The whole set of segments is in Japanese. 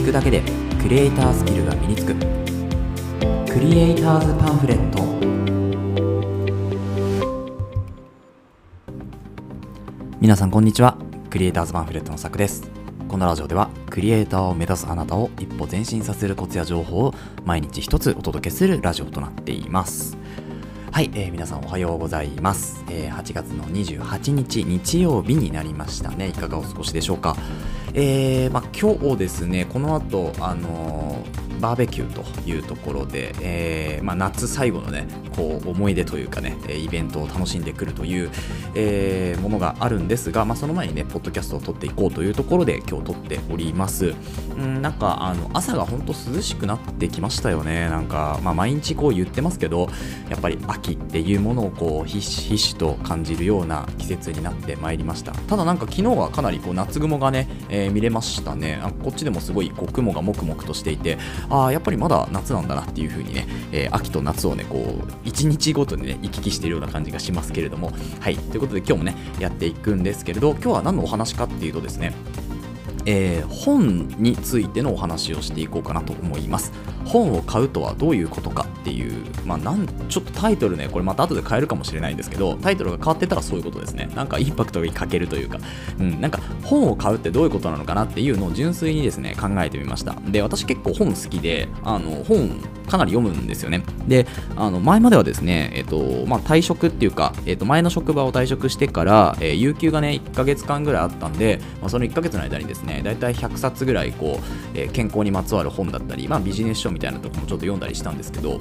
聞くだけでクリエイタースキルが身につく。クリエイターズパンフレット。皆さんこんにちは。クリエイターズパンフレットのさくです。このラジオではクリエイターを目指すあなたを一歩前進させるコツや情報を毎日一つお届けするラジオとなっています。はい、えー、皆さんおはようございます、えー、8月の28日日曜日になりましたね。いかがお過ごしでしょうか。えー、まあ、今日ですねこの後あのーバーベキューというところで、えーまあ、夏最後のねこう思い出というかねイベントを楽しんでくるという、えー、ものがあるんですが、まあ、その前にねポッドキャストを撮っていこうというところで今日撮っております。んなんかあの朝が本当涼しくなってきましたよね。なんか、まあ、毎日こう言ってますけどやっぱり秋っていうものをこうひしひしと感じるような季節になってまいりました。ただなんか昨日はかなりこう夏雲がね、えー、見れましたね。あこっちでもすごいこう雲がもくもくとしていてああやっぱりまだ夏なんだなっていう風にね、えー、秋と夏をねこう1日ごとにね行き来しているような感じがしますけれども。はい。ということで今日もねやっていくんですけれど今日は何のお話かっていうとですねえー、本についてのお話をしていこうかなと思います。本を買うとはどういうことかっていう、まあ、なんちょっとタイトルねこれまた後で変えるかもしれないんですけどタイトルが変わってたらそういうことですね。なんかインパクトが欠けるというか、うん、なんか本を買うってどういうことなのかなっていうのを純粋にですね考えてみました。で私結構本好きであの本かなり読むんですよね。であの前まではですね、えっとまあ、退職っていうか、えっと、前の職場を退職してから、えー、有給がね1ヶ月間ぐらいあったんで、まあ、その1ヶ月の間にですね大体100冊ぐらいこう、えー、健康にまつわる本だったり、まあ、ビジネス書みたいなとこもちょっと読んだりしたんですけど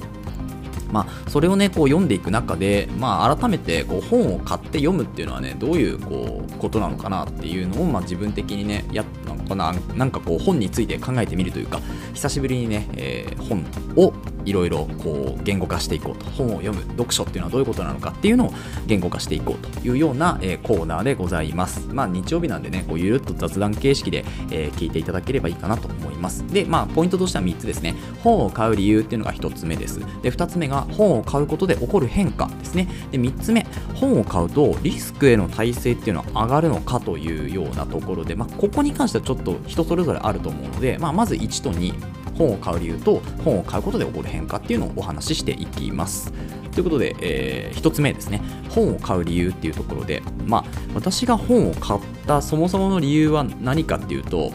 まあ、それをねこう読んでいく中で、まあ、改めてこう本を買って読むっていうのはねどういうこうことなのかなっていうのを、まあ、自分的にねやなんかななんかこう本について考えてみるというか久しぶりにね、えー、本をいろいろこう言語化していこうと。本を読む読書っていうのはどういうことなのかっていうのを言語化していこうというような、えー、コーナーでございます。まあ日曜日なんでねこうゆるっと雑談形式で、えー、聞いていただければいいかなと思います。でまあポイントとしては3つですね。本を買う理由っていうのが1つ目です。で2つ目が本を買うことで起こる変化ですね。で3つ目本を買うとリスクへの耐性っていうのは上がるのかというようなところで、まあ、ここに関してはちょっと人それぞれあると思うので、まあ、まず1と2本を買う理由と本を買うことで起こる変化っていうのをお話ししていきます。ということで、えー、1つ目ですね本を買う理由っていうところで、まあ、私が本を買ったそもそもの理由は何かっていうと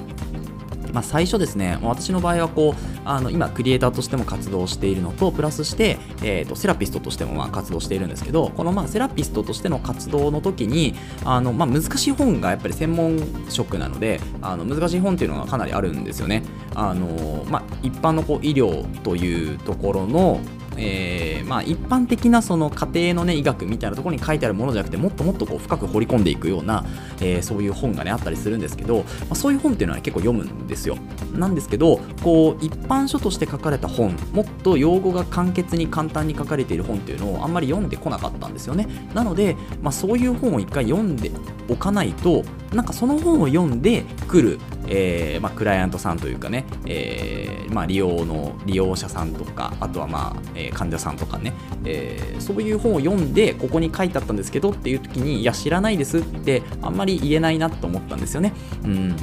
まあ、最初ですね、私の場合はこうあの今、クリエイターとしても活動しているのと、プラスして、えーと、セラピストとしてもまあ活動しているんですけど、このまあセラピストとしての活動の時にあのまあ難しい本がやっぱり専門職なので、あの難しい本っていうのがかなりあるんですよね。あのまあ、一般のこう医療というところのえー、まあ、一般的なその家庭の、ね、医学みたいなところに書いてあるものじゃなくてもっともっとこう深く掘り込んでいくような、えー、そういう本が、ね、あったりするんですけど、まあ、そういう本っていうのは、ね、結構読むんですよ。なんですけどこう一般書として書かれた本もっと用語が簡潔に簡単に書かれている本っていうのをあんまり読んでこなかったんですよね。なので、まあ、そういう本を一回読んでおかないとなんかその本を読んでくるえー、まあ、クライアントさんというかね、えー、まあ、利用の利用者さんとかあとは、まあえー、患者さんとかね、えそういう本を読んでここに書いてあったんですけどっていう時にいや知らないですってあんまり言えないなと思ったんですよね。うん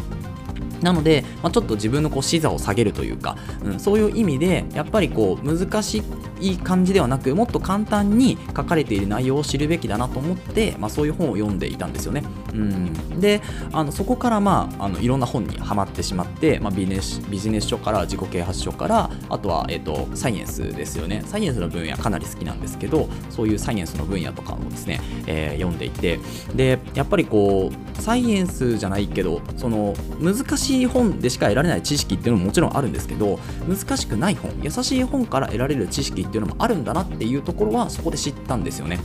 なので、まあ、ちょっと自分のこう視座を下げるというか、うん、そういう意味でやっぱりこう難しい感じではなくもっと簡単に書かれている内容を知るべきだなと思って、まあ、そういう本を読んでいたんですよね。うん、であのそこから、まあ、あのいろんな本にはまってしまって、まあ、ビジネスビジネス書から自己啓発書からあとは、えーと、サイエンスですよね。サイエンスの分野かなり好きなんですけどそういうサイエンスの分野とかもですね、えー、読んでいて。でやっぱりこうサイエンスじゃないけどその難しい本でしか得られない知識っていうのももちろんあるんですけど難しくない本優しい本から得られる知識ってっていうのもあるんだなっていうところはそこで知ったんですよね。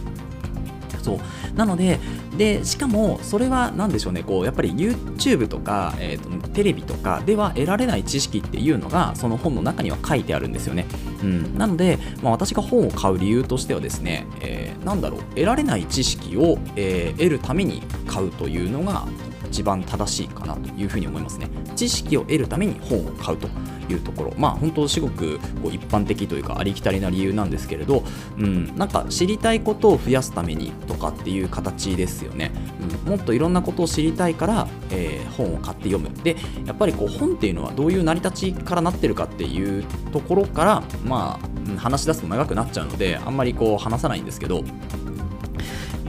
そう。なのででしかもそれは何でしょうね。こうやっぱり YouTube とか、えーと、テレビとかでは得られない知識っていうのがその本の中には書いてあるんですよね、うん、なので、まあ、私が本を買う理由としてはですね、えー、なんだろう。得られない知識を、えー、得るために買うというのが一番正しいかなというふうに思いますね。知識を得るために本を買うと。いうところ。まあ本当すごくこう一般的というかありきたりな理由なんですけれど、うん、なんか知りたいことを増やすためにとかっていう形ですよね、うん、もっといろんなことを知りたいから、えー、本を買って読む。でやっぱりこう本っていうのはどういう成り立ちからなってるかっていうところからまあ話し出すと長くなっちゃうのであんまりこう話さないんですけど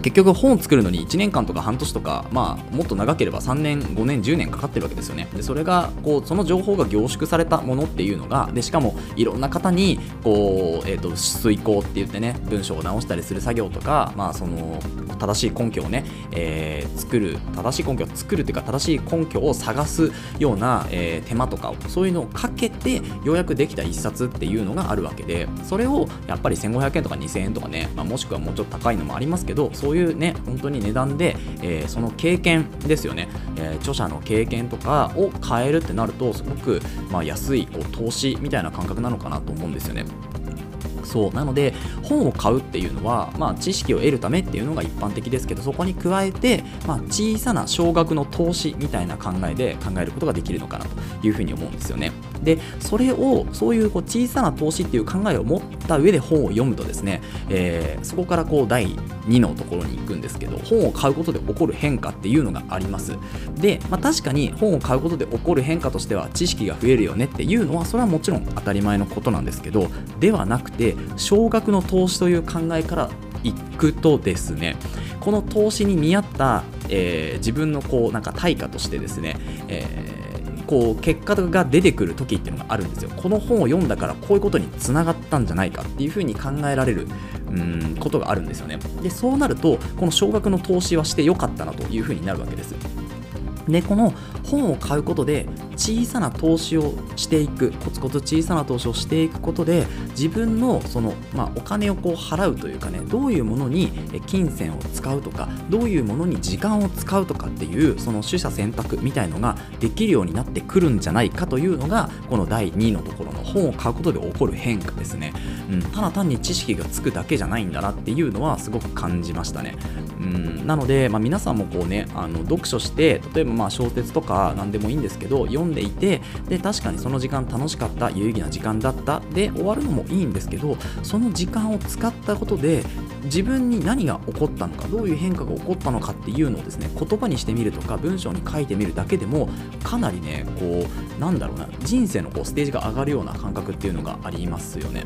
結局本を作るのに1年間とか半年とか、まあ、もっと長ければ3年5年10年かかってるわけですよね。でそれがこうその情報が凝縮されたものっていうのがでしかもいろんな方にこう、えーと、遂行って言ってね文章を直したりする作業とか、まあ、その正しい根拠をね、えー、作る正しい根拠を作るというか正しい根拠を探すような、えー、手間とかをそういうのをかけてようやくできた一冊っていうのがあるわけでそれをやっぱり1500円とか2000円とかね、まあ、もしくはもうちょっと高いのもありますけどういうね本当に値段で、えー、その経験ですよね、えー、著者の経験とかを変えるってなるとすごく、まあ、安いこう投資みたいな感覚なのかなと思うんですよね。そう。なので本を買うっていうのは、まあ、知識を得るためっていうのが一般的ですけどそこに加えて、まあ、小さな少額の投資みたいな考えで考えることができるのかなというふうに思うんですよね。でそれをそういうこう小さな投資っていう考えを持った上で本を読むとですね、えー、そこからこう第2のところに行くんですけど本を買うことで起こる変化っていうのがあります。で、まあ、確かに本を買うことで起こる変化としては知識が増えるよねっていうのはそれはもちろん当たり前のことなんですけどではなくて少額の投資という考えからいくとですねこの投資に見合った、えー、自分のこうなんか対価としてですね、えーこう結果が出てくる時っていうのがあるんですよ。この本を読んだからこういうことにつながったんじゃないかっていうふうに考えられるうんことがあるんですよね。でそうなるとこの少額の投資はしてよかったなというふうになるわけです。でこの本を買うことで小さな投資をしていくコツコツ小さな投資をしていくことで自分のその、まあ、お金をこう払うというかねどういうものに金銭を使うとかどういうものに時間を使うとかっていうその取捨選択みたいのができるようになってくるんじゃないかというのがこの第2のところの本を買うことで起こる変化ですね、うん、ただ単に知識がつくだけじゃないんだなっていうのはすごく感じましたね、うん、なので、まあ、皆さんもこうねあの読書して例えばまあ小説とか何でもいいんですけど読んでいてで確かにその時間楽しかった有意義な時間だったで終わるのもいいんですけどその時間を使ったことで自分に何が起こったのかどういう変化が起こったのかっていうのをですね言葉にしてみるとか文章に書いてみるだけでもかなりねこうなんだろうな人生のこうステージが上がるような感覚っていうのがありますよね。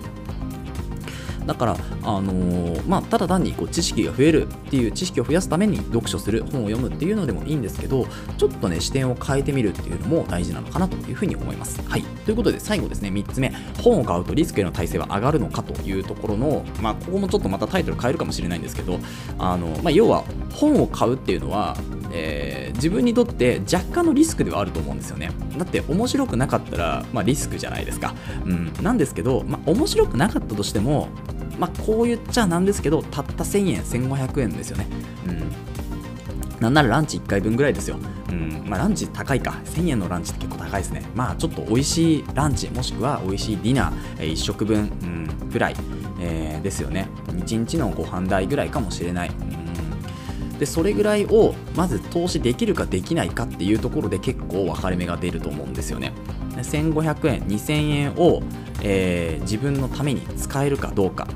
だから、あのー、まあ、ただ単にこう知識が増えるっていう知識を増やすために読書する本を読むっていうのでもいいんですけどちょっとね視点を変えてみるっていうのも大事なのかなというふうに思います。はい、ということで最後ですね3つ目。本を買うとリスクへの耐性は上がるのかというところの、まあ、ここもちょっとまたタイトル変えるかもしれないんですけどあの、まあ、要は本を買うっていうのはえー、自分にとって若干のリスクではあると思うんですよね。だって面白くなかったら、まあ、リスクじゃないですか、うん、なんですけど、まあ、面白くなかったとしても、まあ、こう言っちゃなんですけどたった1000円1500円ですよね、うん、なんならランチ1回分ぐらいですよ。うん、まあランチ高いか。1000円のランチって結構高いですね。まあちょっと美味しいランチ、もしくは美味しいディナー、1食分、うん、ぐらい、えー、ですよね。1日のご飯代ぐらいかもしれない。でそれぐらいをまず投資できるかできないかっていうところで結構分かれ目が出ると思うんですよね1500円2000円を、えー、自分のために使えるかどうか、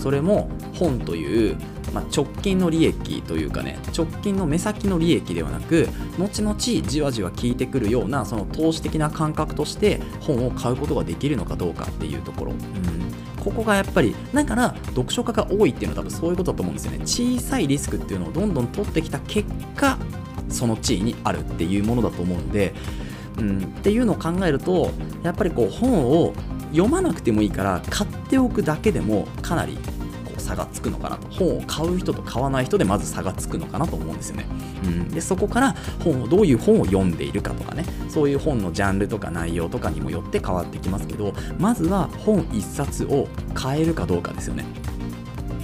それも本というまあ、直近の利益というかね直近の目先の利益ではなく後々じわじわ効いてくるようなその投資的な感覚として本を買うことができるのかどうかっていうところ、うん、ここがやっぱりだから読書家が多いっていうのは多分そういうことだと思うんですよね。小さいリスクっていうのをどんどん取ってきた結果その地位にあるっていうものだと思うので、うん、っていうのを考えるとやっぱりこう本を読まなくてもいいから買っておくだけでもかなり差がつくのかなと。本を買う人と買わない人でまず差がつくのかなと思うんですよね、うん、でそこから本をどういう本を読んでいるかとかねそういう本のジャンルとか内容とかにもよって変わってきますけどまずは本1冊を買えるかどうかですよね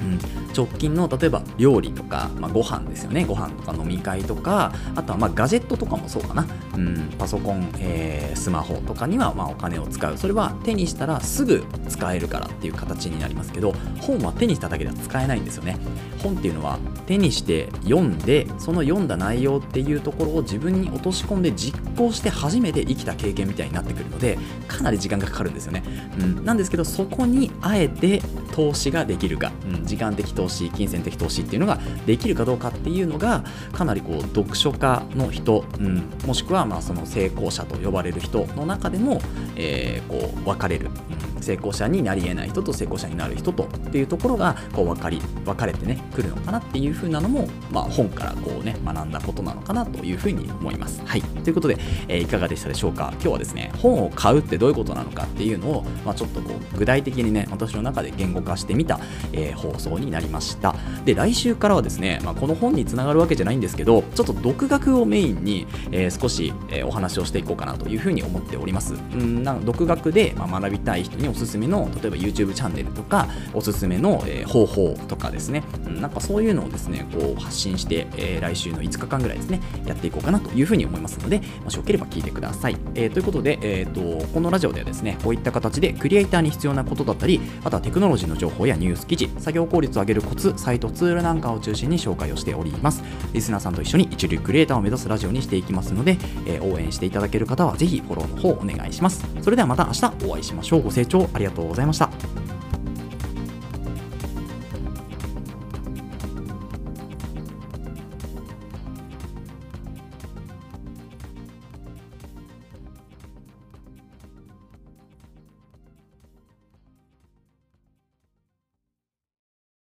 うん。直近の例えば料理とか、まあ、ご飯ですよね。ご飯とか飲み会とかあとはまガジェットとかもそうかな、うん、パソコン、えー、スマホとかにはまお金を使う。それは手にしたらすぐ使えるからっていう形になりますけど本は手にしただけでは使えないんですよね。本っていうのは手にして読んでその読んだ内容っていうところを自分に落とし込んで実行して初めて生きた経験みたいになってくるのでかなり時間がかかるんですよね、うん、なんですけどそこにあえて投資ができるか、うん、時間的投資金銭的投資っていうのができるかどうかっていうのがかなりこう読書家の人、うん、もしくはまあその成功者と呼ばれる人の中でも、えー、こう分かれる、成功者になり得ない人と成功者になる人とっていうところがこう分かり分かれてねくるのかなっていう風なのも、まあ、本からこうね学んだことなのかなというふうに思います。はい。ということで、えー、いかがでしたでしょうか？今日はですね本を買うってどういうことなのかっていうのを、まあ、ちょっとこう具体的にね私の中で言語化してみた、えー、放送になりました。で来週からはですね、まあ、この本につながるわけじゃないんですけどちょっと独学をメインに、えー、少し、えお話をしていこうかなというふうに思っております。うんな独学で、まあ、学びたい人におすすめの例えば YouTube チャンネルとかおすすめの、え方法とかですね。うんなんかそういうのをですねこう発信して、え来週の5日間ぐらいですねやっていこうかなというふうに思いますのでもしよければ聞いてください、えー、ということで、えーと、このラジオではですねこういった形でクリエイターに必要なことだったりあとはテクノロジーの情報やニュース記事作業効率を上げるコツサイトツールなんかを中心に紹介をしております。リスナーさんと一緒に一流クリエイターを目指すラジオにしていきますので、え、応援していただける方はぜひフォローの方お願いします。それではまた明日お会いしましょう。ご清ありがとうございました。